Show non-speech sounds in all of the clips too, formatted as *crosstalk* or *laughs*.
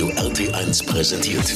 Radio RT1 präsentiert.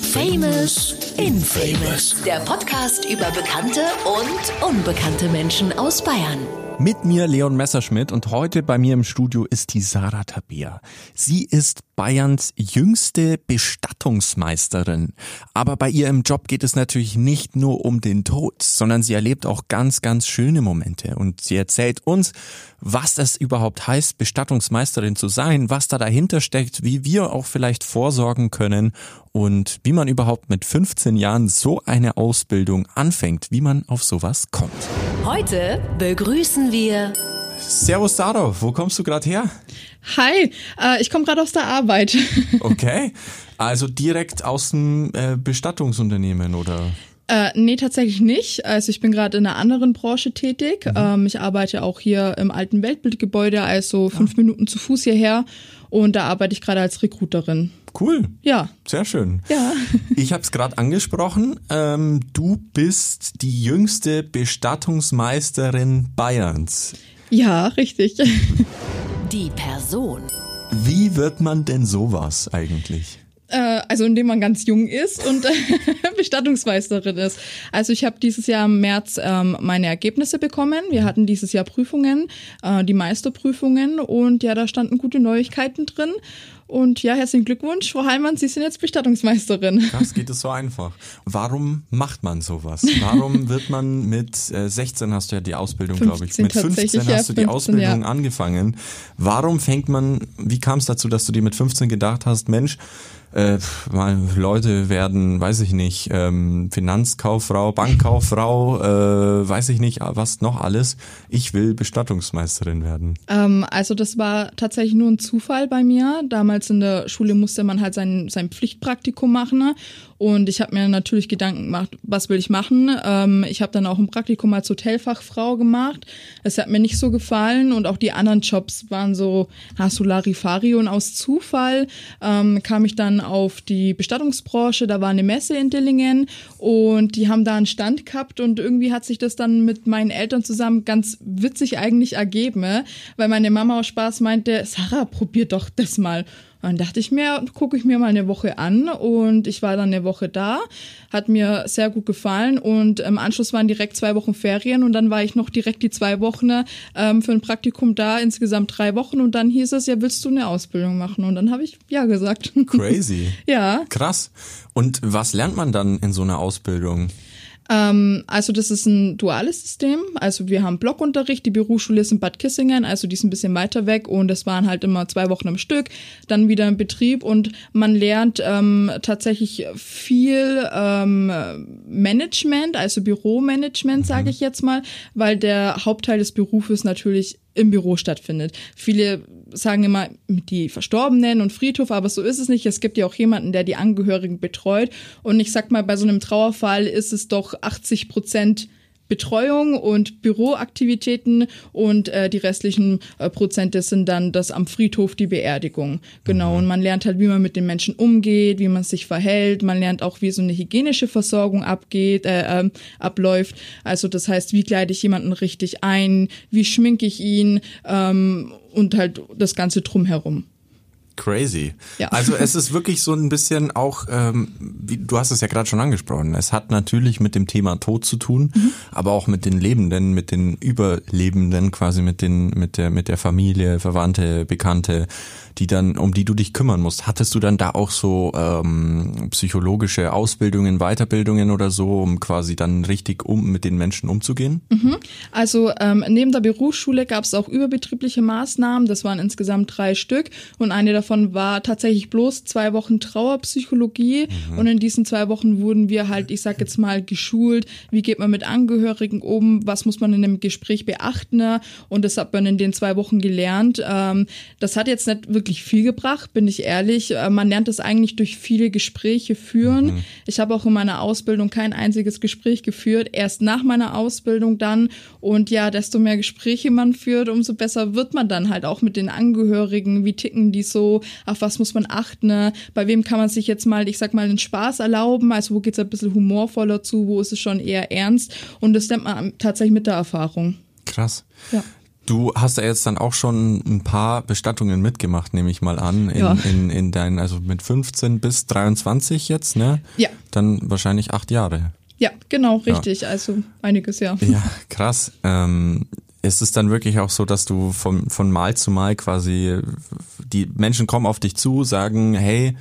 Famous in Famous. Der Podcast über bekannte und unbekannte Menschen aus Bayern. Mit mir Leon Messerschmidt und heute bei mir im Studio ist die Sarah Tabea. Sie ist Bayerns jüngste Bestattungsmeisterin. Aber bei ihr im Job geht es natürlich nicht nur um den Tod, sondern sie erlebt auch ganz, ganz schöne Momente. Und sie erzählt uns, was das überhaupt heißt, Bestattungsmeisterin zu sein, was da dahinter steckt, wie wir auch vielleicht vorsorgen können und wie man überhaupt mit 15 Jahren so eine Ausbildung anfängt, wie man auf sowas kommt. Heute begrüßen wir Servus Sarah, wo kommst du gerade her? Hi, äh, ich komme gerade aus der Arbeit. *laughs* Okay, also direkt aus dem äh, Bestattungsunternehmen oder? Äh, nee, tatsächlich nicht. Also ich bin gerade in einer anderen Branche tätig. Mhm. Ähm, ich arbeite auch hier im alten Weltbildgebäude, also fünf Minuten zu Fuß hierher. Und da arbeite ich gerade als Recruiterin. Cool. Ja. Sehr schön. Ja. *laughs* Ich habe es gerade angesprochen. Ähm, du bist die jüngste Bestattungsmeisterin Bayerns. Ja, richtig. die Person. Wie wird man denn sowas eigentlich? Äh, also indem man ganz jung ist und *laughs* Bestattungsmeisterin ist. Also ich habe dieses Jahr im März ähm, meine Ergebnisse bekommen. Wir hatten dieses Jahr Prüfungen, äh, die Meisterprüfungen und ja, da standen gute Neuigkeiten drin. Und ja, herzlichen Glückwunsch, Frau Heilmann, Sie sind jetzt Bestattungsmeisterin. *laughs* Das geht es so einfach. Warum macht man sowas? Warum wird man mit äh, 16 hast du ja die Ausbildung, glaube ich. Mit 15 hast du die 15, Ausbildung ja. angefangen. Warum fängt man, wie kam es dazu, dass du dir mit 15 gedacht hast, Mensch, äh, Leute werden, weiß ich nicht, ähm, Finanzkauffrau, Bankkauffrau, äh, weiß ich nicht, was noch alles. Ich will Bestattungsmeisterin werden. Ähm, also das war tatsächlich nur ein Zufall bei mir. Damals in der Schule musste man halt sein, sein Pflichtpraktikum machen. Und ich habe mir natürlich Gedanken gemacht, was will ich machen. Ähm, ich habe dann auch ein Praktikum als Hotelfachfrau gemacht. Es hat mir nicht so gefallen und auch die anderen Jobs waren so Solarifari und aus Zufall ähm, kam ich dann auf die Bestattungsbranche. Da war eine Messe in Dillingen und die haben da einen Stand gehabt und irgendwie hat sich das dann mit meinen Eltern zusammen ganz witzig eigentlich ergeben, weil meine Mama aus Spaß meinte, Sarah, probier doch das mal. Und dann dachte ich mir, gucke ich mir mal eine Woche an und ich war dann eine Woche da, hat mir sehr gut gefallen und im Anschluss waren direkt zwei Wochen Ferien und dann war ich noch direkt die zwei Wochen ähm, für ein Praktikum da, insgesamt drei Wochen und dann hieß es, ja, willst du eine Ausbildung machen? Und dann habe ich ja gesagt. Crazy. *laughs* ja. Krass. Und was lernt man dann in so einer Ausbildung? Ähm, also das ist ein duales System. Also wir haben Blockunterricht, die Berufsschule ist in Bad Kissingen, also die ist ein bisschen weiter weg und es waren halt immer zwei Wochen am Stück, dann wieder im Betrieb und man lernt ähm, tatsächlich viel ähm, Management, also Büromanagement, sage ich jetzt mal, weil der Hauptteil des Berufes natürlich im Büro stattfindet. Viele sagen immer die Verstorbenen und Friedhof, aber so ist es nicht. Es gibt ja auch jemanden, der die Angehörigen betreut. Und ich sag mal, bei so einem Trauerfall ist es doch 80 Prozent Betreuung und Büroaktivitäten und äh, die restlichen äh, Prozente sind dann das am Friedhof die Beerdigung. Genau. Und man lernt halt, wie man mit den Menschen umgeht, wie man sich verhält. Man lernt auch, wie so eine hygienische Versorgung abgeht, äh, ähm, abläuft. Also das heißt, wie kleide ich jemanden richtig ein, wie schminke ich ihn ähm, und halt das Ganze drumherum. Crazy. Ja. Also es ist wirklich so ein bisschen auch, ähm, wie, du hast es ja gerade schon angesprochen, es hat natürlich mit dem Thema Tod zu tun, Mhm. aber auch mit den Lebenden, mit den Überlebenden, quasi mit den, mit der, mit der Familie, Verwandte, Bekannte, die dann, um die du dich kümmern musst. Hattest du dann da auch so ähm, psychologische Ausbildungen, Weiterbildungen oder so, um quasi dann richtig um mit den Menschen umzugehen? Also ähm, neben der Berufsschule gab es auch überbetriebliche Maßnahmen. Das waren insgesamt drei Stück und eine davon war tatsächlich bloß zwei Wochen Trauerpsychologie. Und in diesen zwei Wochen wurden wir halt, ich sag jetzt mal, geschult. Wie geht man mit Angehörigen um? Was muss man in einem Gespräch beachten? Und das hat man in den zwei Wochen gelernt. Ähm, das hat jetzt nicht wirklich viel gebracht, bin ich ehrlich. Äh, man lernt es eigentlich durch viele Gespräche führen. Ich habe auch in meiner Ausbildung kein einziges Gespräch geführt. Erst nach meiner Ausbildung dann. Und ja, desto mehr Gespräche man führt, umso besser wird man dann halt auch mit den Angehörigen. Wie ticken die so? Auf was muss man achten? ne? Bei wem kann man sich jetzt mal, ich sag mal, einen Spaß erlauben? Also wo geht's ein bisschen humorvoller zu? Wo ist es schon eher ernst? Und das lernt man tatsächlich mit der Erfahrung. Krass. Ja. Du hast ja jetzt dann auch schon ein paar Bestattungen mitgemacht, nehme ich mal an, in, Ja. in, in deinen, also mit 15 bis 23 jetzt, ne? Ja. Dann wahrscheinlich acht Jahre. Ja, genau, richtig. Also einiges, ja. Ja, krass. Ähm, ist es dann wirklich auch so, dass du von, von Mal zu Mal quasi, die Menschen kommen auf dich zu, sagen, hey,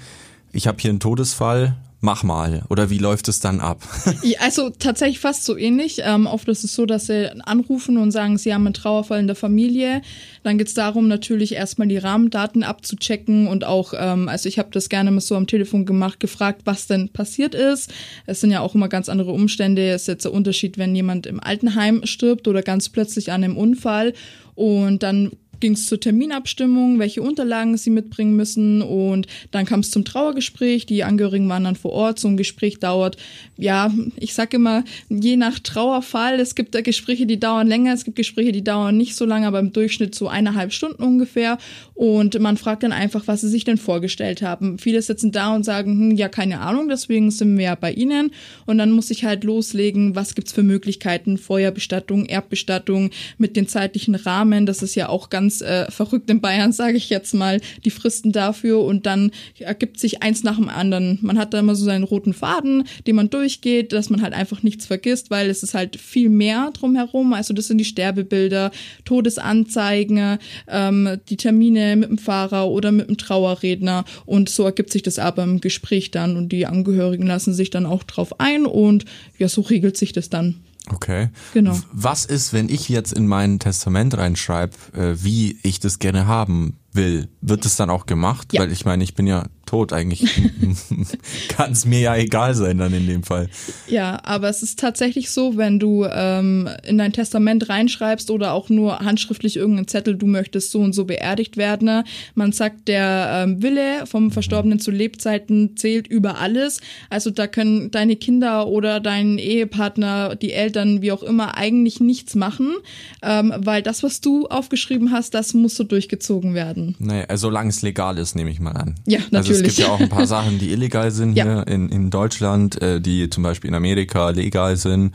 ich habe hier einen Todesfall, mach mal. Oder wie läuft es dann ab? *laughs* Ja, Also tatsächlich fast so ähnlich. Ähm, oft ist es so, dass sie anrufen und sagen, sie haben einen Trauerfall in der Familie. Dann geht's darum, natürlich erstmal die Rahmendaten abzuchecken und auch, ähm, also ich habe das gerne mal so am Telefon gemacht, gefragt, was denn passiert ist. Es sind ja auch immer ganz andere Umstände. Es ist jetzt der Unterschied, wenn jemand im Altenheim stirbt oder ganz plötzlich an einem Unfall. Und dann ging es zur Terminabstimmung, welche Unterlagen sie mitbringen müssen und dann kam es zum Trauergespräch. Die Angehörigen waren dann vor Ort. So ein Gespräch dauert, ja, ich sag immer, je nach Trauerfall. Es gibt Gespräche, die dauern länger, es gibt Gespräche, die dauern nicht so lange, aber im Durchschnitt so eineinhalb Stunden ungefähr. Und man fragt dann einfach, was sie sich denn vorgestellt haben. Viele sitzen da und sagen, hm, ja, keine Ahnung, deswegen sind wir ja bei ihnen. Und dann muss ich halt loslegen, was gibt's für Möglichkeiten, Feuerbestattung, Erdbestattung mit den zeitlichen Rahmen. Das ist ja auch ganz äh, verrückt in Bayern, sage ich jetzt mal, die Fristen dafür. Und dann ergibt sich eins nach dem anderen. Man hat da immer so seinen roten Faden, den man durchgeht, dass man halt einfach nichts vergisst, weil es ist halt viel mehr drumherum. Also das sind die Sterbebilder, Todesanzeigen, ähm, die Termine mit dem Fahrer oder mit dem Trauerredner. Und so ergibt sich das aber im Gespräch dann. Und die Angehörigen lassen sich dann auch drauf ein. Und ja, so regelt sich das dann. Okay. Genau. Was ist, wenn ich jetzt in mein Testament reinschreibe, äh, wie ich das gerne haben will? Wird es dann auch gemacht? Ja. Weil ich meine, ich bin ja tot eigentlich. *laughs* Kann es mir ja egal sein dann in dem Fall. Ja, aber es ist tatsächlich so, wenn du ähm, in dein Testament reinschreibst oder auch nur handschriftlich irgendeinen Zettel, du möchtest so und so beerdigt werden. ne? Man sagt, der ähm, Wille vom Verstorbenen zu Lebzeiten zählt über alles. Also da können deine Kinder oder dein Ehepartner, die Eltern, wie auch immer, eigentlich nichts machen, ähm, weil das, was du aufgeschrieben hast, das muss so durchgezogen werden. Also solange es legal ist, nehme ich mal an. Ja, Also es natürlich. gibt ja auch ein paar *laughs* Sachen, die illegal sind Ja. hier in, in Deutschland, äh, die zum Beispiel in Amerika legal sind.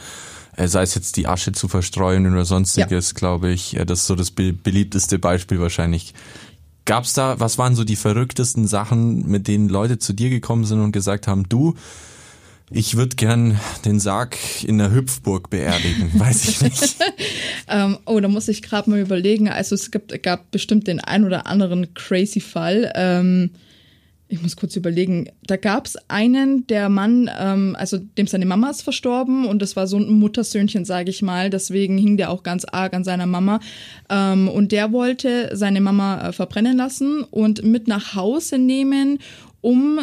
Äh, sei es jetzt die Asche zu verstreuen oder sonstiges, glaube ich. Äh, das ist so das be beliebteste Beispiel wahrscheinlich. Gab's da, was waren so die verrücktesten Sachen, mit denen Leute zu dir gekommen sind und gesagt haben, du, ich würde gern den Sarg in der Hüpfburg beerdigen, *laughs* weiß ich nicht. *laughs* Ähm, oh, da muss ich gerade mal überlegen. Also es gibt, gab bestimmt den ein oder anderen crazy Fall. Ähm, ich muss kurz überlegen. Da gab es einen, der Mann, ähm, also dem seine Mama ist verstorben und das war so ein Muttersöhnchen, sage ich mal. Deswegen hing der auch ganz arg an seiner Mama. Ähm, und der wollte seine Mama äh, verbrennen lassen und mit nach Hause nehmen, um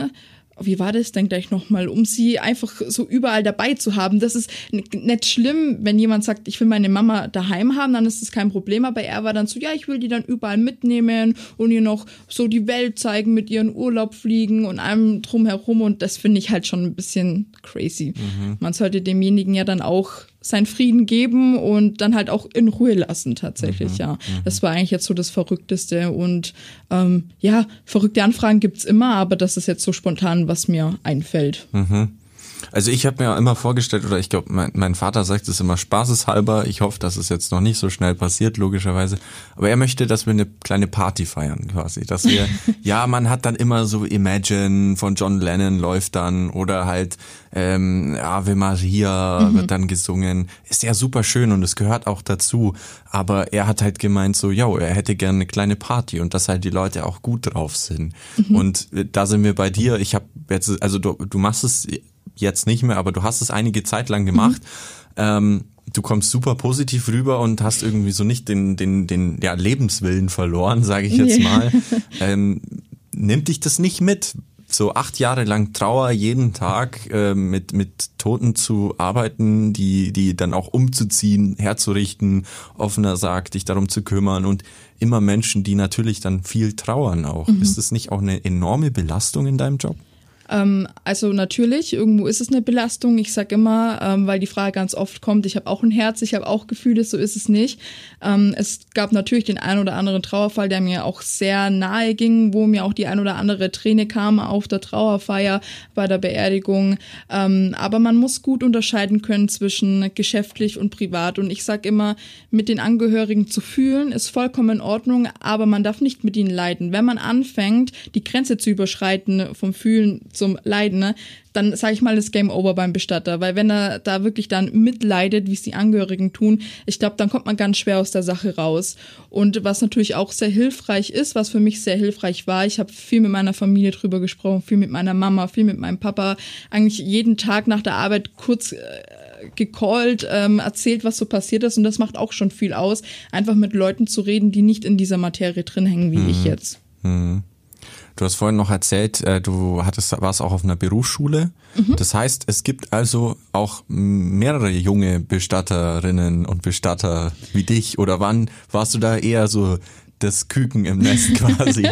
wie war das denn gleich nochmal, um sie einfach so überall dabei zu haben. Das ist nicht schlimm, wenn jemand sagt, ich will meine Mama daheim haben, dann ist das kein Problem. Aber er war dann so, ja, ich will die dann überall mitnehmen und ihr noch so die Welt zeigen, mit ihren Urlaub fliegen und allem drumherum. Und das finde ich halt schon ein bisschen crazy. Man sollte demjenigen ja dann auch seinen Frieden geben und dann halt auch in Ruhe lassen tatsächlich, ja. Das war eigentlich jetzt so das Verrückteste und ähm, ja, verrückte Anfragen gibt's immer, aber das ist jetzt so spontan, was mir einfällt. Also ich habe mir immer vorgestellt, oder ich glaube, mein, mein Vater sagt es immer spaßeshalber. Ich hoffe, dass es jetzt noch nicht so schnell passiert, logischerweise. Aber er möchte, dass wir eine kleine Party feiern, quasi. Dass wir, *laughs* ja, man hat dann immer so Imagine von John Lennon läuft dann oder halt ähm, Ave Maria wird dann gesungen. Ist ja super schön und es gehört auch dazu. Aber er hat halt gemeint so, ja, er hätte gerne eine kleine Party und dass halt die Leute auch gut drauf sind. Und äh, da sind wir bei dir. Ich habe jetzt, also du, du machst es jetzt nicht mehr, aber du hast es einige Zeit lang gemacht. Ähm, du kommst super positiv rüber und hast irgendwie so nicht den, den, den ja, Lebenswillen verloren, sage ich jetzt mal. *laughs* Ähm, nimmt dich das nicht mit? So acht Jahre lang Trauer jeden Tag äh, mit, mit Toten zu arbeiten, die, die dann auch umzuziehen, herzurichten, offener sagt, dich darum zu kümmern und immer Menschen, die natürlich dann viel trauern auch. Ist das nicht auch eine enorme Belastung in deinem Job? Ähm, also natürlich, irgendwo ist es eine Belastung. Ich sage immer, ähm, weil die Frage ganz oft kommt, ich habe auch ein Herz, ich habe auch Gefühle, so ist es nicht. Ähm, es gab natürlich den einen oder anderen Trauerfall, der mir auch sehr nahe ging, wo mir auch die ein oder andere Träne kam auf der Trauerfeier, bei der Beerdigung. Ähm, aber man muss gut unterscheiden können zwischen geschäftlich und privat. Und ich sage immer, mit den Angehörigen zu fühlen, ist vollkommen in Ordnung, aber man darf nicht mit ihnen leiden. Wenn man anfängt, die Grenze zu überschreiten vom Fühlen zum Leiden, ne, dann sage ich mal, ist Game Over beim Bestatter. Weil wenn er da wirklich dann mitleidet, wie es die Angehörigen tun, ich glaube, dann kommt man ganz schwer aus der Sache raus. Und was natürlich auch sehr hilfreich ist, was für mich sehr hilfreich war, ich habe viel mit meiner Familie drüber gesprochen, viel mit meiner Mama, viel mit meinem Papa, eigentlich jeden Tag nach der Arbeit kurz äh, gecallt, ähm, erzählt, was so passiert ist. Und das macht auch schon viel aus, einfach mit Leuten zu reden, die nicht in dieser Materie drin hängen, wie mhm. ich jetzt. Mhm. Du hast vorhin noch erzählt, äh, du hattest, warst auch auf einer Berufsschule. Mhm. Das heißt, es gibt also auch mehrere junge Bestatterinnen und Bestatter wie dich. Oder wann warst du da eher so das Küken im Nest *laughs* quasi.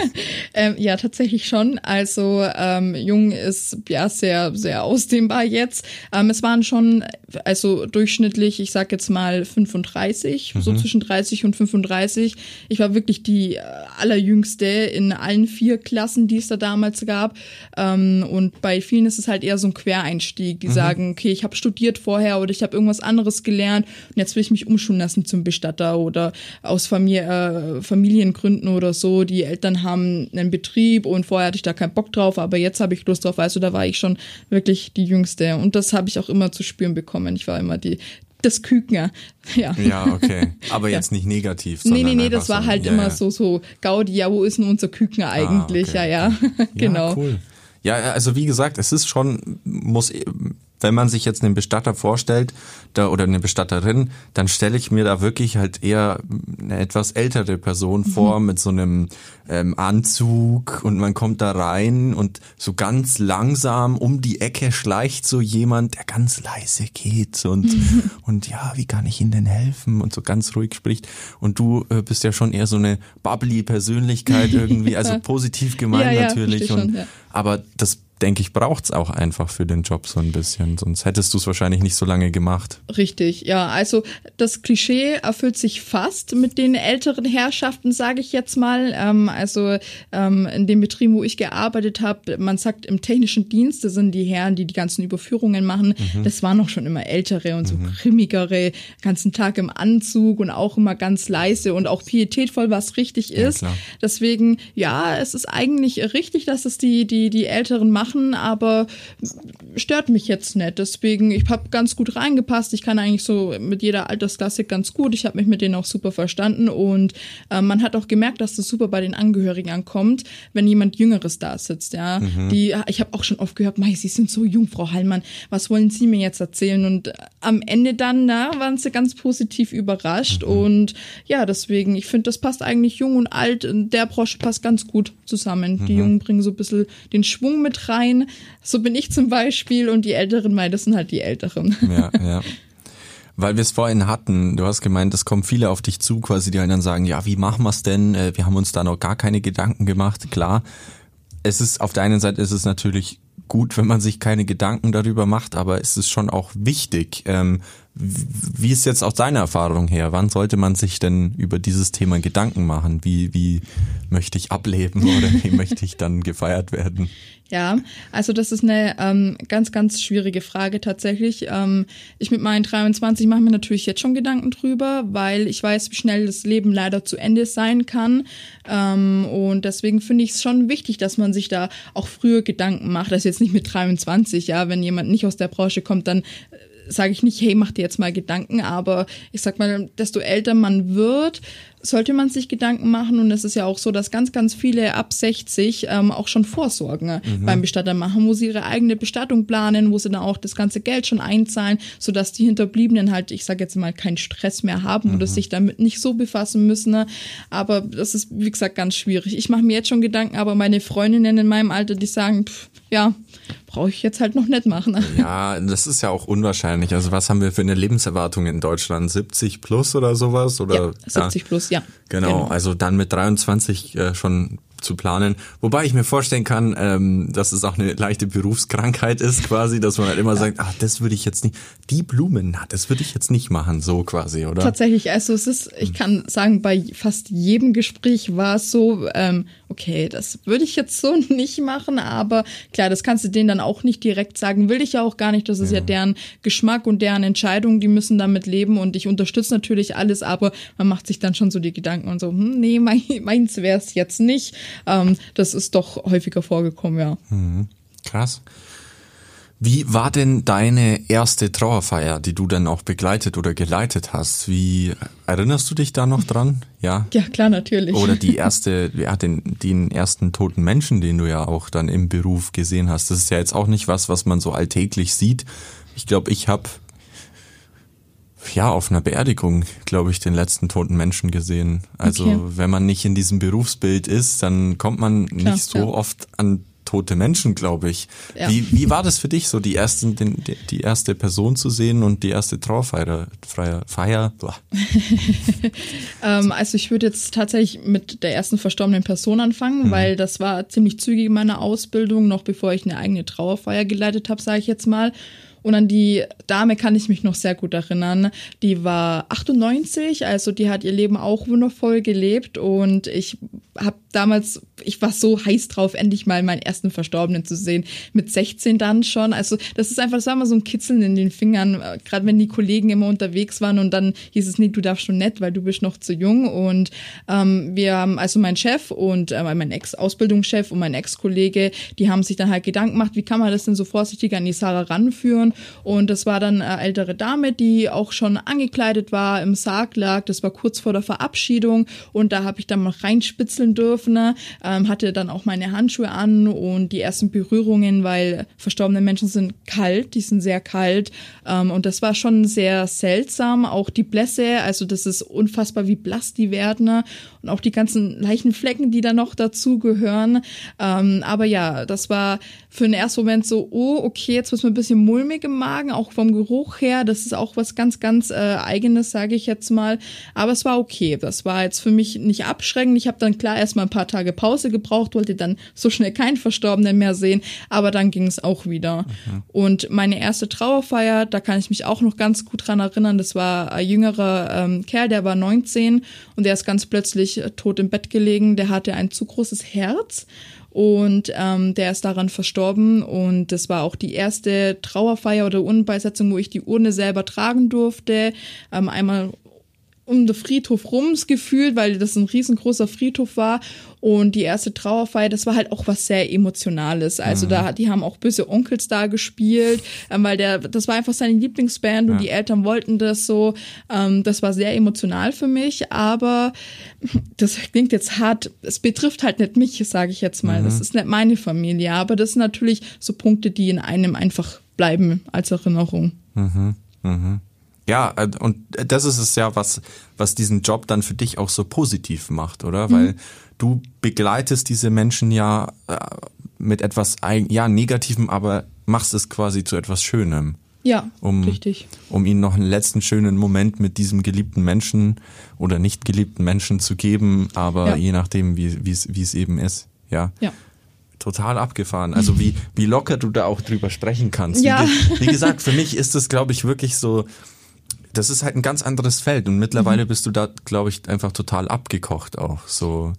ähm, ja, tatsächlich schon. Also ähm, Jung ist ja sehr, sehr ausdehnbar jetzt. Ähm, es waren schon, also durchschnittlich, ich sag jetzt mal 35, mhm. so zwischen 30 und 35. Ich war wirklich die äh, allerjüngste in allen vier Klassen, die es da damals gab. Ähm, und bei vielen ist es halt eher so ein Quereinstieg. Die mhm. sagen, okay, ich habe studiert vorher oder ich habe irgendwas anderes gelernt und jetzt will ich mich umschulen lassen zum Bestatter oder aus Familie, äh, Familie Familiengründen oder so. Die Eltern haben einen Betrieb und vorher hatte ich da keinen Bock drauf, aber jetzt habe ich Lust drauf. Also da war ich schon wirklich die Jüngste. Und das habe ich auch immer zu spüren bekommen. Ich war immer die, das Küken, ja. *laughs* Ja, okay. Aber ja. jetzt nicht negativ. Nee, nee, nee, das war so, halt ja, immer ja. so, so Gaudi, ja, wo ist denn unser Küken eigentlich? Ah, okay, ja, ja. *laughs* Genau. Ja, cool. Ja, also wie gesagt, es ist schon, muss wenn man sich jetzt einen Bestatter vorstellt da, oder eine Bestatterin, dann stelle ich mir da wirklich halt eher eine etwas ältere Person mhm. vor mit so einem ähm, Anzug und man kommt da rein und so ganz langsam um die Ecke schleicht so jemand, der ganz leise geht und, *laughs* und ja, wie kann ich Ihnen denn helfen und so ganz ruhig spricht und du äh, bist ja schon eher so eine bubbly Persönlichkeit *laughs* irgendwie, also positiv gemeint ja, natürlich ja, und schon, ja. aber das denke ich, braucht's auch einfach für den Job so ein bisschen. Sonst hättest du es wahrscheinlich nicht so lange gemacht. Richtig, ja. Also das Klischee erfüllt sich fast mit den älteren Herrschaften, sage ich jetzt mal. Ähm, also ähm, in dem Betrieb, wo ich gearbeitet habe, man sagt im technischen Dienst, das sind die Herren, die die ganzen Überführungen machen. Mhm. Das waren auch schon immer ältere und so mhm. grimmigere, ganzen Tag im Anzug und auch immer ganz leise und auch pietätvoll, was richtig ist. Ja, Deswegen, ja, es ist eigentlich richtig, dass es die, die, die Älteren machen machen, aber stört mich jetzt nicht. Deswegen, ich habe ganz gut reingepasst. Ich kann eigentlich so mit jeder Altersklasse ganz gut. Ich habe mich mit denen auch super verstanden und äh, man hat auch gemerkt, dass das super bei den Angehörigen ankommt, wenn jemand Jüngeres da sitzt. Ja, mhm. die, ich habe auch schon oft gehört, Mai, Sie sind so jung, Frau Hallmann. Was wollen Sie mir jetzt erzählen? Und äh, am Ende dann, na, waren sie ganz positiv überrascht mhm. und ja, deswegen, ich finde, das passt eigentlich jung und alt. In der Branche passt ganz gut zusammen. Mhm. Die Jungen bringen so ein bisschen den Schwung mit rein rein. So bin ich zum Beispiel und die Älteren meinen, das sind halt die Älteren. Ja, ja. *laughs* Weil wir es vorhin hatten, du hast gemeint, es kommen viele auf dich zu, quasi, die halt dann sagen, ja, wie machen wir es denn? Äh, wir haben uns da noch gar keine Gedanken gemacht. Klar, es ist, auf der einen Seite ist es natürlich gut, wenn man sich keine Gedanken darüber macht, aber es ist schon auch wichtig. Ähm, wie ist jetzt aus deiner Erfahrung her? Wann sollte man sich denn über dieses Thema Gedanken machen? Wie, wie möchte ich ableben *laughs* oder wie möchte ich dann gefeiert werden? Ja, also das ist eine ähm, ganz, ganz schwierige Frage tatsächlich. Ähm, ich mit meinen 23 mache mir natürlich jetzt schon Gedanken drüber, weil ich weiß, wie schnell das Leben leider zu Ende sein kann. Ähm, und deswegen finde ich es schon wichtig, dass man sich da auch früher Gedanken macht. Das jetzt nicht mit 23, ja, wenn jemand nicht aus der Branche kommt, dann sage ich nicht, hey, mach dir jetzt mal Gedanken, aber ich sag mal, desto älter man wird, sollte man sich Gedanken machen. Und es ist ja auch so, dass ganz, ganz viele ab 60 ähm, auch schon Vorsorgen mhm. beim Bestatter machen, wo sie ihre eigene Bestattung planen, wo sie dann auch das ganze Geld schon einzahlen, sodass die Hinterbliebenen halt, ich sage jetzt mal, keinen Stress mehr haben mhm. oder sich damit nicht so befassen müssen. Ne? Aber das ist, wie gesagt, ganz schwierig. Ich mache mir jetzt schon Gedanken, aber meine Freundinnen in meinem Alter, die sagen, pff, ja, brauche ich jetzt halt noch nicht machen. *laughs* Ja, das ist ja auch unwahrscheinlich. Also was haben wir für eine Lebenserwartung in Deutschland? 70 plus oder sowas? Oder, ja, 70 ja. plus, ja. Genau, genau, also dann mit 23 äh, schon zu planen. Wobei ich mir vorstellen kann, ähm, dass es auch eine leichte Berufskrankheit ist, quasi, dass man halt immer sagt, ach, das würde ich jetzt nicht, die Blumen, na, das würde ich jetzt nicht machen, so quasi, oder? Tatsächlich, also es ist, ich kann sagen, bei fast jedem Gespräch war es so, ähm, okay, das würde ich jetzt so *laughs* nicht machen, aber klar, das kannst du denen dann auch nicht direkt sagen, will ich ja auch gar nicht, das ist ja, ja deren Geschmack und deren Entscheidung, die müssen damit leben und ich unterstütze natürlich alles, aber man macht sich dann schon so die Gedanken und so, hm, nee, mein, *laughs* meins wäre es jetzt nicht. Ähm, das ist doch häufiger vorgekommen, ja. Mhm. Krass. Wie war denn deine erste Trauerfeier, die du dann auch begleitet oder geleitet hast? Wie erinnerst du dich da noch dran? Ja. *laughs* Ja, klar, natürlich. Oder die *laughs* erste, ja, den, den ersten toten Menschen, den du ja auch dann im Beruf gesehen hast. Das ist ja jetzt auch nicht was, was man so alltäglich sieht. Ich glaube, ich habe ja, auf einer Beerdigung, glaube ich, den letzten toten Menschen gesehen. Also okay. wenn man nicht in diesem Berufsbild ist, dann kommt man Klar, nicht so ja. oft an tote Menschen, glaube ich. Ja. Wie, wie war das für dich, so die ersten, den, die erste Person zu sehen und die erste Trauerfeier? Feier, Feier? *laughs* ähm, also ich würde jetzt tatsächlich mit der ersten verstorbenen Person anfangen, mhm. weil das war ziemlich zügig in meiner Ausbildung, noch bevor ich eine eigene Trauerfeier geleitet habe, sage ich jetzt mal. Und an die Dame kann ich mich noch sehr gut erinnern. Die war 98, also die hat ihr Leben auch wundervoll gelebt und ich habe damals, ich war so heiß drauf, endlich mal meinen ersten Verstorbenen zu sehen. Mit 16 dann schon. Also das ist einfach, das war immer so ein Kitzeln in den Fingern, gerade wenn die Kollegen immer unterwegs waren und dann hieß es, nee, du darfst schon nicht, weil du bist noch zu jung. Und ähm, wir haben, also mein Chef und äh, mein Ex-Ausbildungschef und mein Ex-Kollege, die haben sich dann halt Gedanken gemacht, wie kann man das denn so vorsichtig an die Sarah ranführen? Und das war dann eine ältere Dame, die auch schon angekleidet war, im Sarg lag. Das war kurz vor der Verabschiedung und da habe ich dann mal reinspitzeln dürfen. Ne? Ähm, hatte dann auch meine Handschuhe an und die ersten Berührungen, weil verstorbene Menschen sind kalt, die sind sehr kalt. Ähm, und das war schon sehr seltsam. Auch die Blässe, also das ist unfassbar, wie blass die werden. Und auch die ganzen Leichenflecken, die da noch dazu gehören. Ähm, aber ja, das war für den ersten Moment so, oh, okay, jetzt wird mir ein bisschen mulmig im Magen, auch vom Geruch her. Das ist auch was ganz, ganz äh, Eigenes, sage ich jetzt mal. Aber es war okay. Das war jetzt für mich nicht abschreckend. Ich habe dann klar erstmal ein paar Tage Pause gebraucht, wollte dann so schnell keinen Verstorbenen mehr sehen. Aber dann ging es auch wieder. Mhm. Und meine erste Trauerfeier, da kann ich mich auch noch ganz gut dran erinnern. Das war ein jüngerer ähm, Kerl, der war 19 und der ist ganz plötzlich äh, tot im Bett gelegen. Der hatte ein zu großes Herz und ähm, der ist daran verstorben und das war auch die erste Trauerfeier oder Urnenbeisetzung, wo ich die Urne selber tragen durfte. Ähm, einmal um den Friedhof rums gefühlt, weil das ein riesengroßer Friedhof war. Und die erste Trauerfeier, das war halt auch was sehr Emotionales. Also mhm. da, die haben auch böse Onkels da gespielt, ähm, weil der, das war einfach seine Lieblingsband ja. und die Eltern wollten das so. Ähm, das war sehr emotional für mich, aber das klingt jetzt hart. Es betrifft halt nicht mich, sage ich jetzt mal. Mhm. Das ist nicht meine Familie, aber das sind natürlich so Punkte, die in einem einfach bleiben als Erinnerung. Mhm. Mhm. Ja, äh, und das ist es ja, was, was diesen Job dann für dich auch so positiv macht, oder? Mhm. Weil du begleitest diese Menschen ja äh, mit etwas, ja, Negativem, aber machst es quasi zu etwas Schönem. Ja, um, richtig. Um ihnen noch einen letzten schönen Moment mit diesem geliebten Menschen oder nicht geliebten Menschen zu geben, aber ja. je nachdem, wie, wie, es, wie es eben ist. Ja. Ja total abgefahren. Also wie, wie locker du da auch drüber sprechen kannst. Ja. Wie, wie gesagt, für mich ist das, glaube ich, wirklich so, das ist halt ein ganz anderes Feld und mittlerweile mhm. bist du da, glaube ich, einfach total abgekocht auch. So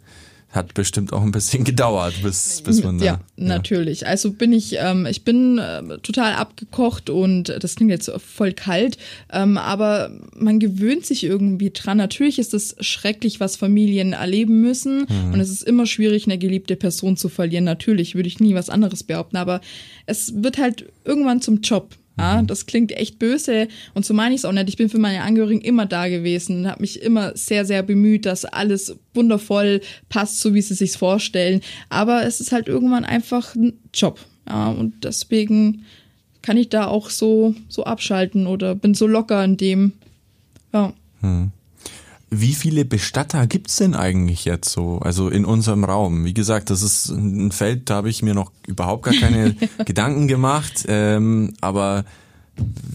hat bestimmt auch ein bisschen *laughs* gedauert, bis, bis man da. Ja, ja. natürlich. Also bin ich, ähm, ich bin äh, total abgekocht und das klingt jetzt voll kalt, ähm, aber man gewöhnt sich irgendwie dran. Natürlich ist es schrecklich, was Familien erleben müssen mhm. und es ist immer schwierig, eine geliebte Person zu verlieren. Natürlich würde ich nie was anderes behaupten, aber es wird halt irgendwann zum Job. Ja, mhm. das klingt echt böse und so meine ich es auch nicht. Ich bin für meine Angehörigen immer da gewesen und habe mich immer sehr, sehr bemüht, dass alles wundervoll passt, so wie sie sich vorstellen. Aber es ist halt irgendwann einfach ein Job. Ja, und deswegen kann ich da auch so, so abschalten oder bin so locker in dem. Ja. Hm. Wie viele Bestatter gibt's denn eigentlich jetzt so, also in unserem Raum? Wie gesagt, das ist ein Feld, da habe ich mir noch überhaupt gar keine *laughs* Gedanken gemacht, ähm, aber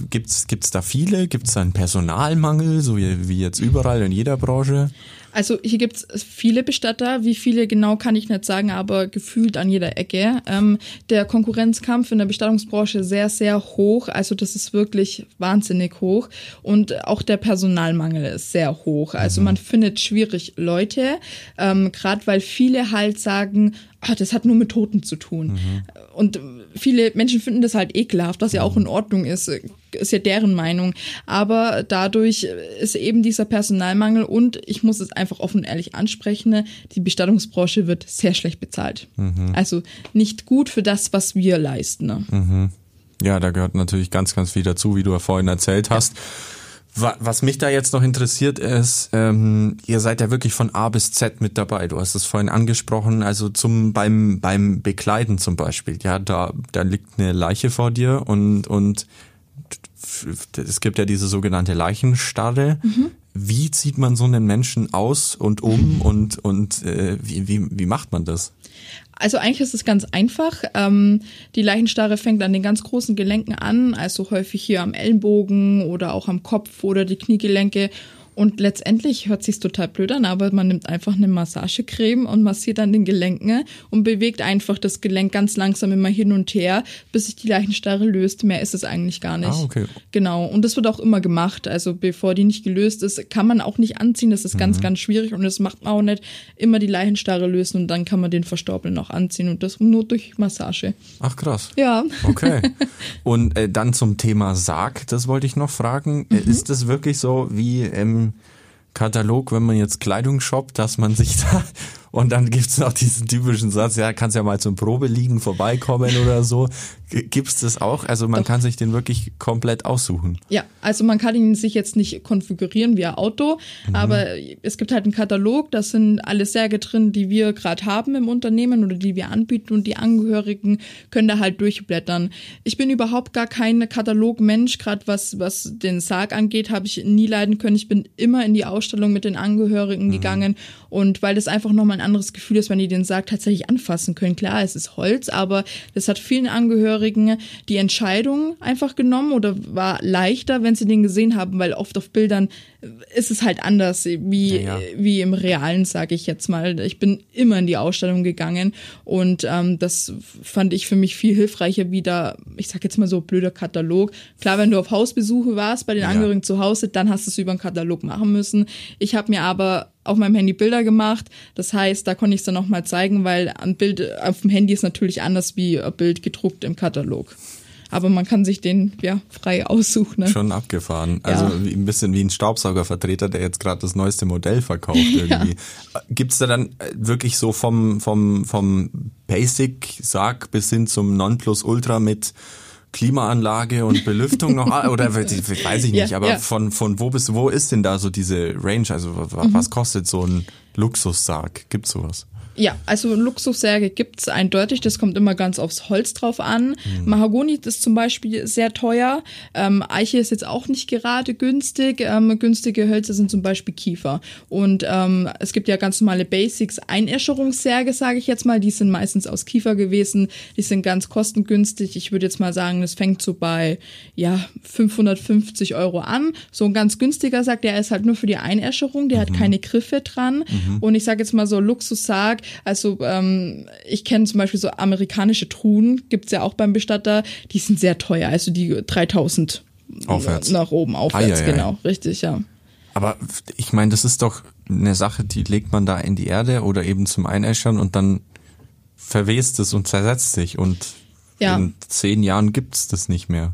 Gibt's gibt's da viele? Gibt's da einen Personalmangel, so wie jetzt überall in jeder Branche? Also hier gibt's viele Bestatter. Wie viele genau kann ich nicht sagen, aber gefühlt an jeder Ecke. Ähm, der Konkurrenzkampf in der Bestattungsbranche sehr, sehr hoch. Also das ist wirklich wahnsinnig hoch. Und auch der Personalmangel ist sehr hoch. Also man findet schwierig Leute, ähm, gerade weil viele halt sagen, ah, das hat nur mit Toten zu tun. Und viele Menschen finden das halt ekelhaft, was ja auch in Ordnung ist, ist ja deren Meinung. Aber dadurch ist eben dieser Personalmangel und ich muss es einfach offen und ehrlich ansprechen, die Bestattungsbranche wird sehr schlecht bezahlt. Also nicht gut für das, was wir leisten. Ja, da gehört natürlich ganz, ganz viel dazu, wie du ja vorhin erzählt hast. Wa- Was mich da jetzt noch interessiert ist, ähm, ihr seid ja wirklich von A bis Z mit dabei. Du hast es vorhin angesprochen, also zum beim beim Bekleiden zum Beispiel. Ja, da da liegt eine Leiche vor dir und und es gibt ja diese sogenannte Leichenstarre. Wie zieht man so einen Menschen aus und um *laughs* und und äh, wie, wie wie macht man das? Also eigentlich ist es ganz einfach. Ähm, die Leichenstarre fängt an den ganz großen Gelenken an, also häufig hier am Ellenbogen oder auch am Kopf oder die Kniegelenke. Und letztendlich hört sich's total blöd an, aber man nimmt einfach eine Massagecreme und massiert an den Gelenken und bewegt einfach das Gelenk ganz langsam immer hin und her, bis sich die Leichenstarre löst. Mehr ist es eigentlich gar nicht. Ah, okay. Genau. Und das wird auch immer gemacht. Also bevor die nicht gelöst ist, kann man auch nicht anziehen. Das ist Mhm. ganz, ganz schwierig und das macht man auch nicht. Immer die Leichenstarre lösen und dann kann man den Verstorbenen noch anziehen und das nur durch Massage. Ach krass. Ja. Okay. *laughs* Und äh, dann zum Thema Sarg, das wollte ich noch fragen. Äh, Ist das wirklich so wie im Katalog, wenn man jetzt Kleidung shoppt, dass man sich *laughs* da und dann gibt's noch diesen typischen Satz, ja, kannst ja mal zum Probeliegen vorbeikommen oder so. G- Gibt's das auch? Also man kann sich den wirklich komplett aussuchen. Ja, also man kann ihn sich jetzt nicht konfigurieren wie ein Auto, Mhm. aber es gibt halt einen Katalog, da sind alle Särge drin, die wir gerade haben im Unternehmen oder die wir anbieten und die Angehörigen können da halt durchblättern. Ich bin überhaupt gar kein Katalogmensch, gerade was, was den Sarg angeht, habe ich nie leiden können. Ich bin immer in die Ausstellung mit den Angehörigen gegangen und weil das einfach nochmal ein anderes Gefühl ist, wenn die den Sarg tatsächlich anfassen können. Klar, es ist Holz, aber das hat vielen Angehörigen die Entscheidung einfach genommen oder war leichter, wenn sie den gesehen haben, weil oft auf Bildern ist es halt anders wie, Ja, ja. wie im Realen, sage ich jetzt mal. Ich bin immer in die Ausstellung gegangen und ähm, das fand ich für mich viel hilfreicher wie da, ich sag jetzt mal so blöder Katalog. Klar, wenn du auf Hausbesuche warst bei den Ja. Angehörigen zu Hause, dann hast du es über einen Katalog machen müssen. Ich habe mir aber auf meinem Handy Bilder gemacht. Das heißt, da konnte ich es dann nochmal zeigen, weil ein Bild auf dem Handy ist natürlich anders wie ein Bild gedruckt im Katalog. Aber man kann sich den ja frei aussuchen. Ne? Schon abgefahren. Also Ja. wie, ein bisschen wie ein Staubsaugervertreter, der jetzt gerade das neueste Modell verkauft *laughs* irgendwie. Gibt's da dann äh, wirklich so vom, vom, vom Basic-Sarg bis hin zum Nonplusultra mit Klimaanlage und Belüftung noch, *laughs* oder weiß ich nicht, Ja, aber ja. von, von wo bis wo ist denn da so diese Range? Also wa- was kostet so ein Luxussarg? Gibt's sowas? Ja, also Luxussärge gibt's eindeutig. Das kommt immer ganz aufs Holz drauf an. Mahagoni ist zum Beispiel sehr teuer. Ähm, Eiche ist jetzt auch nicht gerade günstig. Ähm, günstige Hölzer sind zum Beispiel Kiefer. Und ähm, es gibt ja ganz normale Basics. Einäscherungssärge, sage ich jetzt mal. Die sind meistens aus Kiefer gewesen. Die sind ganz kostengünstig. Ich würde jetzt mal sagen, das fängt so bei ja 550 Euro an. So ein ganz günstiger Sarg, der ist halt nur für die Einäscherung. Der hat keine Griffe dran. Und ich sage jetzt mal so Luxussarg. Also ähm, ich kenne zum Beispiel so amerikanische Truhen, gibt's ja auch beim Bestatter. Die sind sehr teuer. Also die 3000 Aufwärts. nach oben aufwärts, ei, ei. genau, richtig, ja. Aber ich meine, das ist doch eine Sache, die legt man da in die Erde oder eben zum Einäschern und dann verwest es und zersetzt sich und Ja. in zehn Jahren gibt's das nicht mehr.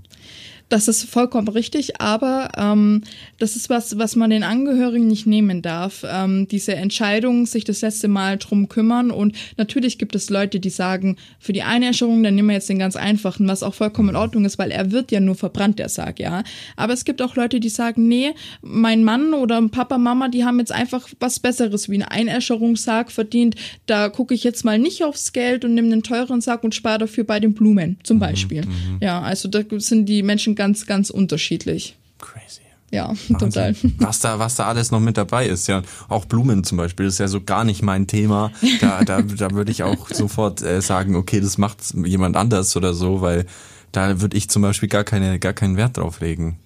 Das ist vollkommen richtig, aber ähm, das ist was, was man den Angehörigen nicht nehmen darf. Ähm, diese Entscheidung, sich das letzte Mal drum kümmern. Und natürlich gibt es Leute, die sagen, für die Einäscherung, dann nehmen wir jetzt den ganz einfachen, was auch vollkommen in Ordnung ist, weil er wird ja nur verbrannt, der Sarg, ja. Aber es gibt auch Leute, die sagen, nee, mein Mann oder Papa, Mama, die haben jetzt einfach was Besseres wie einen Einäscherungssarg verdient. Da gucke ich jetzt mal nicht aufs Geld und nehme einen teuren Sarg und spare dafür bei den Blumen zum Beispiel. Ja, also da sind die Menschen ganz, ganz unterschiedlich. Crazy. Ja, total. Wahnsinn. Was da, was da alles noch mit dabei ist, ja. Auch Blumen zum Beispiel, ist ja so gar nicht mein Thema. Da, da, da würde ich auch *laughs* sofort äh, sagen, okay, das macht jemand anders oder so, weil Da würde ich zum Beispiel gar keine, gar keinen Wert drauf legen.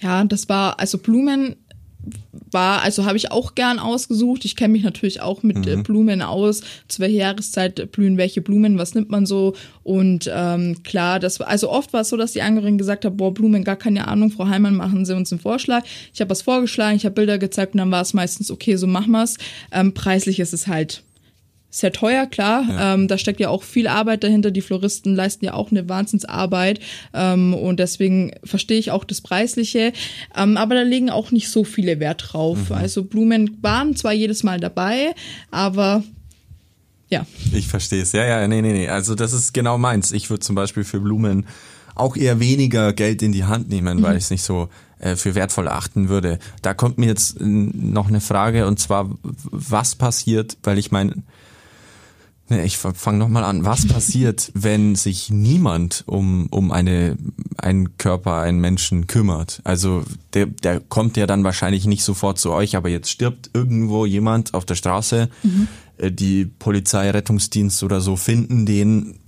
Ja, das war, also Blumen war, also habe ich auch gern ausgesucht. Ich kenne mich natürlich auch mit äh, Blumen aus. Zu welcher Jahreszeit blühen welche Blumen, was nimmt man so? Und ähm, klar, das also oft war es so, dass die Angehörigen gesagt haben, boah, Blumen, gar keine Ahnung, Frau Heimann, machen Sie uns einen Vorschlag. Ich habe was vorgeschlagen, ich habe Bilder gezeigt und dann war es meistens, okay, so machen wir's. Ähm, preislich ist es halt sehr teuer, klar. Ja. Ähm, da steckt ja auch viel Arbeit dahinter. Die Floristen leisten ja auch eine Wahnsinnsarbeit. Ähm, und deswegen verstehe ich auch das Preisliche. Ähm, aber da legen auch nicht so viele Wert drauf. Mhm. Also Blumen waren zwar jedes Mal dabei, aber ja. Ich verstehe es. Ja, ja, nee, nee, nee. Also das ist genau meins. Ich würde zum Beispiel für Blumen auch eher weniger Geld in die Hand nehmen, mhm. weil ich es nicht so äh, für wertvoll achten würde. Da kommt mir jetzt noch eine Frage und zwar, was passiert, weil ich meine, ich fange nochmal an. Was passiert, wenn sich niemand um, um eine, einen Körper, einen Menschen kümmert? Also der, der kommt ja dann wahrscheinlich nicht sofort zu euch, aber jetzt stirbt irgendwo jemand auf der Straße, mhm. die Polizei, Rettungsdienst oder so finden den.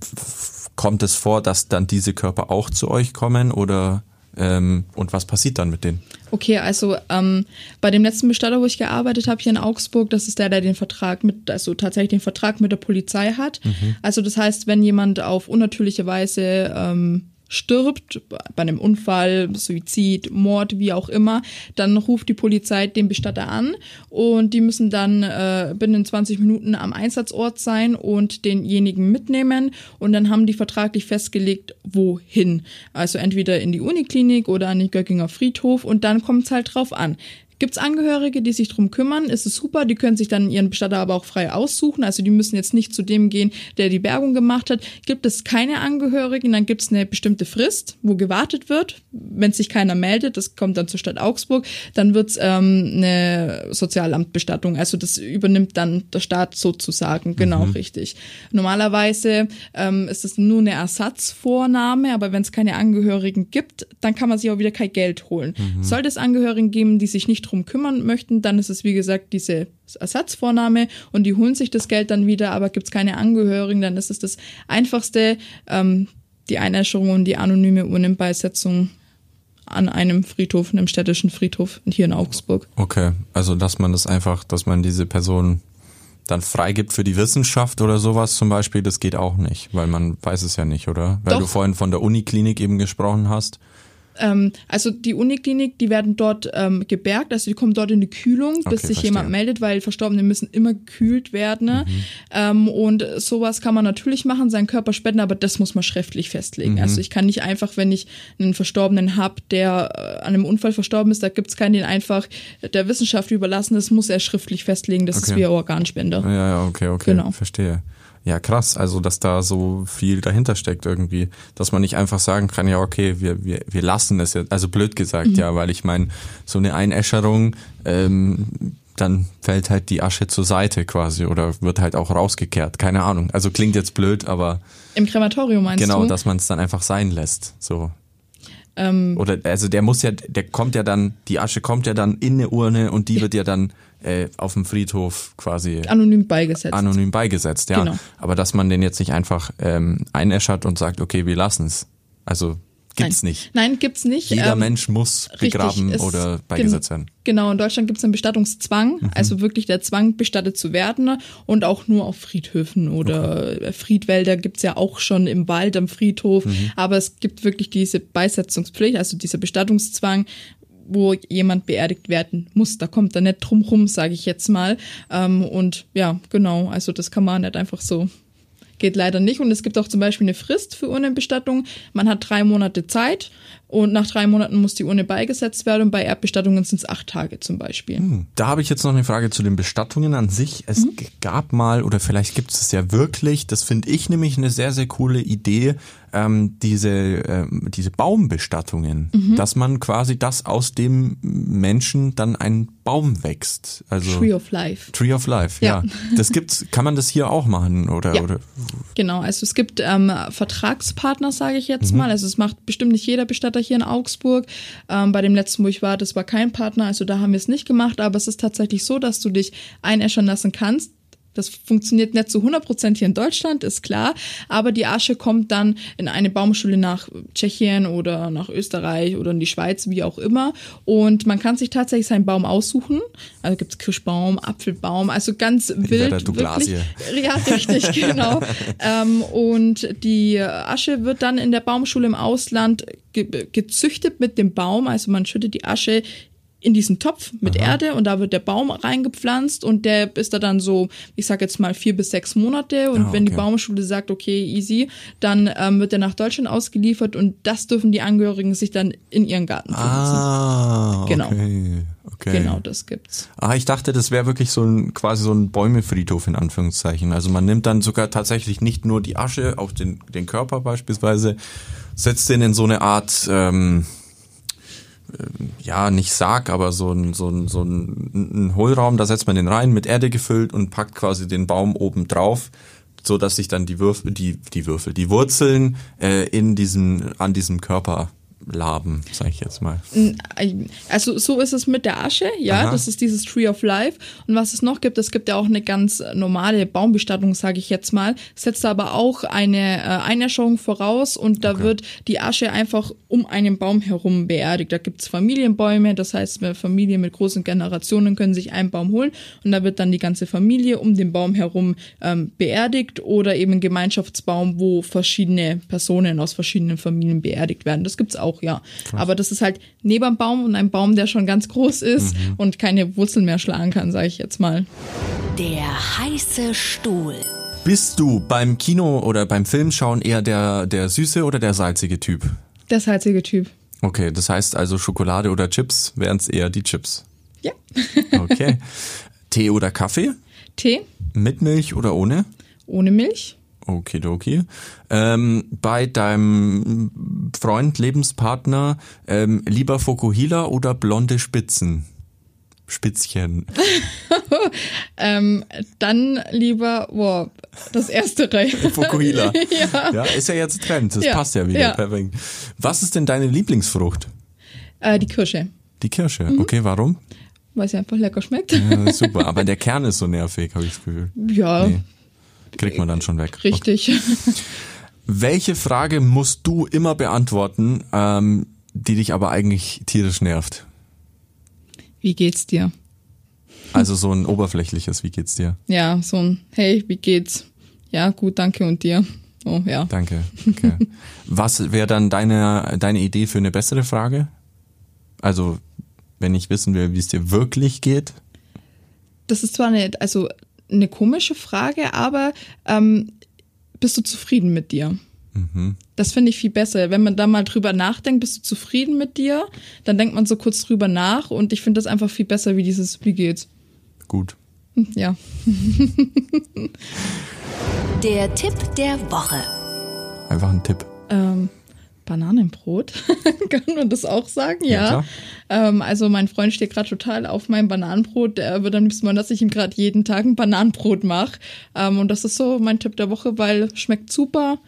Kommt es vor, dass dann diese Körper auch zu euch kommen oder ähm, und was passiert dann mit denen? Okay, also ähm, bei dem letzten Bestatter, wo ich gearbeitet habe hier in Augsburg, das ist der, der den Vertrag mit, also tatsächlich den Vertrag mit der Polizei hat. Mhm. Also das heißt, wenn jemand auf unnatürliche Weise ähm, stirbt, bei einem Unfall, Suizid, Mord, wie auch immer, dann ruft die Polizei den Bestatter an und die müssen dann äh, binnen 20 Minuten am Einsatzort sein und denjenigen mitnehmen und dann haben die vertraglich festgelegt, wohin. Also entweder in die Uniklinik oder an den Göckinger Friedhof und dann kommt es halt drauf an. Gibt es Angehörige, die sich drum kümmern, ist es super. Die können sich dann ihren Bestatter aber auch frei aussuchen. Also die müssen jetzt nicht zu dem gehen, der die Bergung gemacht hat. Gibt es keine Angehörigen, dann gibt es eine bestimmte Frist, wo gewartet wird. Wenn sich keiner meldet, das kommt dann zur Stadt Augsburg, dann wird es ähm, eine Sozialamtbestattung. Also das übernimmt dann der Staat sozusagen. Genau, mhm. richtig. Normalerweise ähm, ist es nur eine Ersatzvornahme, aber wenn es keine Angehörigen gibt, dann kann man sich auch wieder kein Geld holen. Mhm. Sollte es Angehörigen geben, die sich nicht drum kümmern möchten, dann ist es wie gesagt diese Ersatzvornahme und die holen sich das Geld dann wieder, aber gibt es keine Angehörigen, dann ist es das einfachste, ähm, die Einäscherung und die anonyme Urnenbeisetzung an einem Friedhof, einem städtischen Friedhof hier in Augsburg. Okay, also dass man das einfach, dass man diese Person dann freigibt für die Wissenschaft oder sowas zum Beispiel, das geht auch nicht, weil man weiß es ja nicht, oder? Weil Doch. du vorhin von der Uniklinik eben gesprochen hast. Ähm, also die Uniklinik, die werden dort ähm, gebergt, also die kommen dort in die Kühlung, bis okay, sich verstehe. jemand meldet, weil Verstorbene müssen immer gekühlt werden. Mhm. Ähm, und sowas kann man natürlich machen, seinen Körper spenden, aber das muss man schriftlich festlegen. Mhm. Also ich kann nicht einfach, wenn ich einen Verstorbenen habe, der äh, an einem Unfall verstorben ist, da gibt es keinen, den einfach der Wissenschaft überlassen, das muss er schriftlich festlegen, das okay. ist wie ein Organspender. Ja, ja, okay, okay, genau. verstehe. Ja, krass. Also, dass da so viel dahinter steckt irgendwie. Dass man nicht einfach sagen kann, ja, okay, wir, wir, wir lassen es jetzt. Also blöd gesagt, mhm. ja, weil ich meine, so eine Einäscherung, ähm, dann fällt halt die Asche zur Seite quasi oder wird halt auch rausgekehrt. Keine Ahnung. Also klingt jetzt blöd, aber. Im Krematorium meinst genau, du? Genau, dass man es dann einfach sein lässt. So. Ähm, Oder also der muss ja, der kommt ja dann, die Asche kommt ja dann in eine Urne und die wird ja dann äh, auf dem Friedhof quasi anonym beigesetzt. Anonym beigesetzt, ja. Genau. Aber dass man den jetzt nicht einfach ähm, einäschert und sagt, okay, wir lassen es. Also Gibt's Nein. nicht. Nein, gibt's nicht. Jeder ähm, Mensch muss begraben richtig, oder beigesetzt werden. Genau, in Deutschland gibt's einen Bestattungszwang, mhm. also wirklich der Zwang, bestattet zu werden und auch nur auf Friedhöfen oder okay. Friedwälder gibt's ja auch schon im Wald am Friedhof, mhm. aber es gibt wirklich diese Beisetzungspflicht, also dieser Bestattungszwang, wo jemand beerdigt werden muss. Da kommt er nicht drum rum, sage ich jetzt mal. Ähm, und ja, genau, also das kann man nicht einfach so geht leider nicht. Und es gibt auch zum Beispiel eine Frist für Urnenbestattung. Man hat drei Monate Zeit und nach drei Monaten muss die Urne beigesetzt werden und bei Erdbestattungen sind es acht Tage zum Beispiel. Hm. Da habe ich jetzt noch eine Frage zu den Bestattungen an sich. Es mhm. gab mal oder vielleicht gibt es es ja wirklich, das finde ich nämlich eine sehr, sehr coole Idee, ähm, diese, ähm, diese Baumbestattungen, mhm. dass man quasi das aus dem Menschen dann ein Baum wächst. Also Tree of Life. Tree of Life, ja. ja. *laughs* Das gibt's, kann man das hier auch machen oder? Ja. oder? Genau, also es gibt ähm, Vertragspartner, sage ich jetzt mhm. mal. Also es macht bestimmt nicht jeder Bestatter hier in Augsburg. Ähm, bei dem letzten, wo ich war, das war kein Partner, also da haben wir es nicht gemacht, aber es ist tatsächlich so, dass du dich einäschern lassen kannst Das funktioniert nicht zu 100% hier in Deutschland, ist klar. Aber die Asche kommt dann in eine Baumschule nach Tschechien oder nach Österreich oder in die Schweiz, wie auch immer. Und man kann sich tatsächlich seinen Baum aussuchen. Also gibt's Kirschbaum, Apfelbaum, also ganz wild. Wirklich. Ja, richtig, *laughs* genau. ähm, und die Asche wird dann in der Baumschule im Ausland ge gezüchtet mit dem Baum. Also man schüttet die Asche in diesen Topf mit Aha. Erde und da wird der Baum reingepflanzt und der ist da dann so, ich sag jetzt mal vier bis sechs Monate und ah, okay. wenn die Baumschule sagt, okay, easy, dann ähm, wird er nach Deutschland ausgeliefert und das dürfen die Angehörigen sich dann in ihren Garten pflanzen. Ah, genau. Okay. Okay. Genau, das gibt's. Ah, ich dachte, das wäre wirklich so ein quasi so ein Bäumefriedhof in Anführungszeichen. Also man nimmt dann sogar tatsächlich nicht nur die Asche, auch den, den Körper beispielsweise, setzt den in so eine Art ähm, ja, nicht Sarg, aber so ein, so ein, so ein, ein Hohlraum, da setzt man den rein, mit Erde gefüllt und packt quasi den Baum oben drauf, so dass sich dann die Würfel, die, die Würfel, die Wurzeln äh, in diesem, an diesem Körper laben, sage ich jetzt mal. Also so ist es mit der Asche, ja, Aha. das ist dieses Tree of Life. Und was es noch gibt, es gibt ja auch eine ganz normale Baumbestattung, sage ich jetzt mal, setzt aber auch eine äh, Einäscherung voraus und da okay. wird die Asche einfach um einen Baum herum beerdigt. Da gibt's Familienbäume, das heißt, Familien mit großen Generationen können sich einen Baum holen und da wird dann die ganze Familie um den Baum herum ähm, beerdigt oder eben ein Gemeinschaftsbaum, wo verschiedene Personen aus verschiedenen Familien beerdigt werden. Das gibt's auch auch, ja. Krass. Aber das ist halt neben einem Baum und ein Baum, der schon ganz groß ist mhm. und keine Wurzeln mehr schlagen kann, sage ich jetzt mal. Der heiße Stuhl. Bist du beim Kino oder beim Filmschauen eher der, der süße oder der salzige Typ? Der salzige Typ. Okay, das heißt also Schokolade oder Chips wären es eher die Chips. Ja. okay. *laughs* Tee oder Kaffee? Tee. Mit Milch oder ohne? Ohne Milch. Okidoki. Ähm, bei deinem Freund, Lebenspartner, ähm, lieber Fokuhila oder blonde Spitzen? Spitzchen. *laughs* ähm, dann lieber, boah, das erste Reihe. *laughs* Fokuhila. *laughs* ja. ja. Ist ja jetzt Trend, das ja. passt ja wieder ja. perfekt. Was ist denn deine Lieblingsfrucht? Äh, die Kirsche. Die Kirsche, mhm. okay, warum? Weil sie einfach lecker schmeckt. Ja, super, aber der Kern ist so nervig, habe ich das Gefühl. Ja, nee. Kriegt man dann schon weg. Richtig. Okay. *laughs* Welche Frage musst du immer beantworten, ähm, die dich aber eigentlich tierisch nervt? Wie geht's dir? Also so ein oberflächliches, wie geht's dir? Ja, so ein Hey, wie geht's? Ja, gut, danke und dir. Oh, ja. Danke. Okay. *laughs* Was wäre dann deine, deine Idee für eine bessere Frage? Also, wenn ich wissen will, wie es dir wirklich geht? Das ist zwar eine, also eine komische Frage, aber ähm, bist du zufrieden mit dir? Mhm. Das finde ich viel besser. Wenn man da mal drüber nachdenkt, bist du zufrieden mit dir? Dann denkt man so kurz drüber nach und ich finde das einfach viel besser wie dieses, wie geht's? Gut. Ja. der Tipp der Woche. Einfach ein Tipp. Ähm, Bananenbrot. *laughs* Kann man das auch sagen? Ja. ja ähm, also mein Freund steht gerade total auf meinem Bananenbrot. Der wird am liebsten mal, dass ich ihm gerade jeden Tag ein Bananenbrot mache. Ähm, und das ist so mein Tipp der Woche, weil schmeckt super.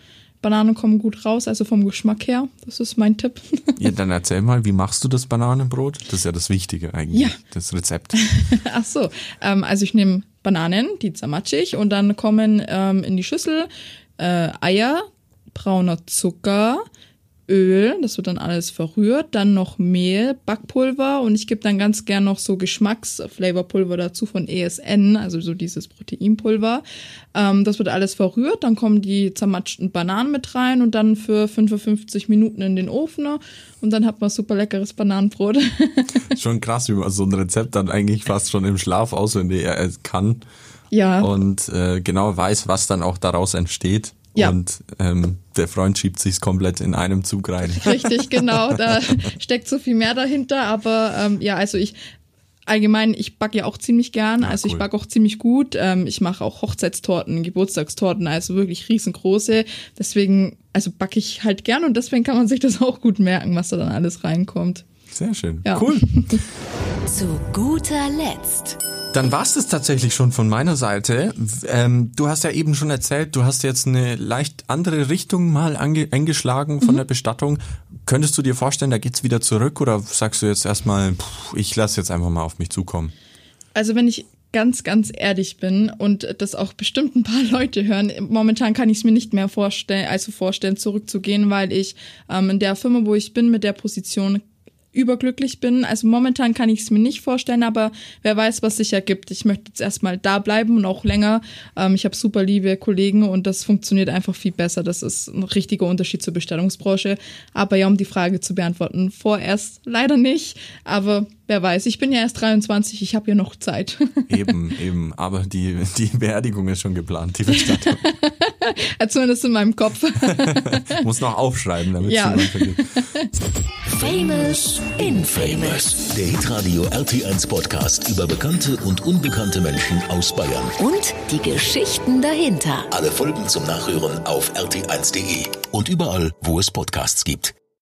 Bananen kommen gut raus, also vom Geschmack her. Das ist mein Tipp. *laughs* Ja, dann erzähl mal, wie machst du das Bananenbrot? Das ist ja das Wichtige eigentlich, ja. das Rezept. *laughs* Ach so, ähm, also ich nehme Bananen, die zermatsche ich und dann kommen ähm, in die Schüssel äh, Eier, brauner Zucker, Öl, das wird dann alles verrührt, dann noch Mehl, Backpulver und ich gebe dann ganz gern noch so Geschmacksflavorpulver dazu von ESN, also so dieses Proteinpulver. Ähm, das wird alles verrührt, dann kommen die zermatschten Bananen mit rein und dann für 55 Minuten in den Ofen und dann hat man super leckeres Bananenbrot. *laughs* schon krass, wie man so ein Rezept dann eigentlich fast schon im Schlaf auswendig kann. Ja. Und äh, genau weiß, was dann auch daraus entsteht. Ja. Und ähm, der Freund schiebt sich's komplett in einem Zug rein. *laughs* Richtig, genau. *laughs* Da steckt so viel mehr dahinter. Aber ähm, ja, also ich allgemein, ich backe ja auch ziemlich gern. Ja, also cool. ich backe auch ziemlich gut. Ähm, ich mache auch Hochzeitstorten, Geburtstagstorten, also wirklich riesengroße. Deswegen, also backe ich halt gern und deswegen kann man sich das auch gut merken, was da dann alles reinkommt. Sehr schön. Ja. Cool. *laughs* Zu guter Letzt dann war es das tatsächlich schon von meiner Seite. Ähm, du hast ja eben schon erzählt, du hast jetzt eine leicht andere Richtung mal eingeschlagen von mhm. der Bestattung. Könntest du dir vorstellen, da geht's wieder zurück oder sagst du jetzt erstmal, pff, ich lasse jetzt einfach mal auf mich zukommen? Also wenn ich ganz, ganz ehrlich bin und das auch bestimmt ein paar *laughs* Leute hören, momentan kann ich es mir nicht mehr vorstellen, also vorstellen, zurückzugehen, weil ich ähm, in der Firma, wo ich bin, mit der Position überglücklich bin. Also momentan kann ich es mir nicht vorstellen, aber wer weiß, was sich ergibt. Ich möchte jetzt erstmal da bleiben und auch länger. Ähm, ich habe super liebe Kollegen und das funktioniert einfach viel besser. Das ist ein richtiger Unterschied zur Bestellungsbranche. Aber ja, um die Frage zu beantworten, vorerst leider nicht, aber wer weiß. Ich bin ja erst 23, ich habe ja noch Zeit. *laughs* Eben, eben. Aber die, die Beerdigung ist schon geplant, die Bestattung. *laughs* *laughs* Zumindest in meinem Kopf. *laughs* Muss noch aufschreiben, damit Ja. niemand vergisst. Famous Infamous. Der Hitradio RT1 Podcast über bekannte und unbekannte Menschen aus Bayern. Und die Geschichten dahinter. Alle Folgen zum Nachhören auf rt1.de und überall, wo es Podcasts gibt.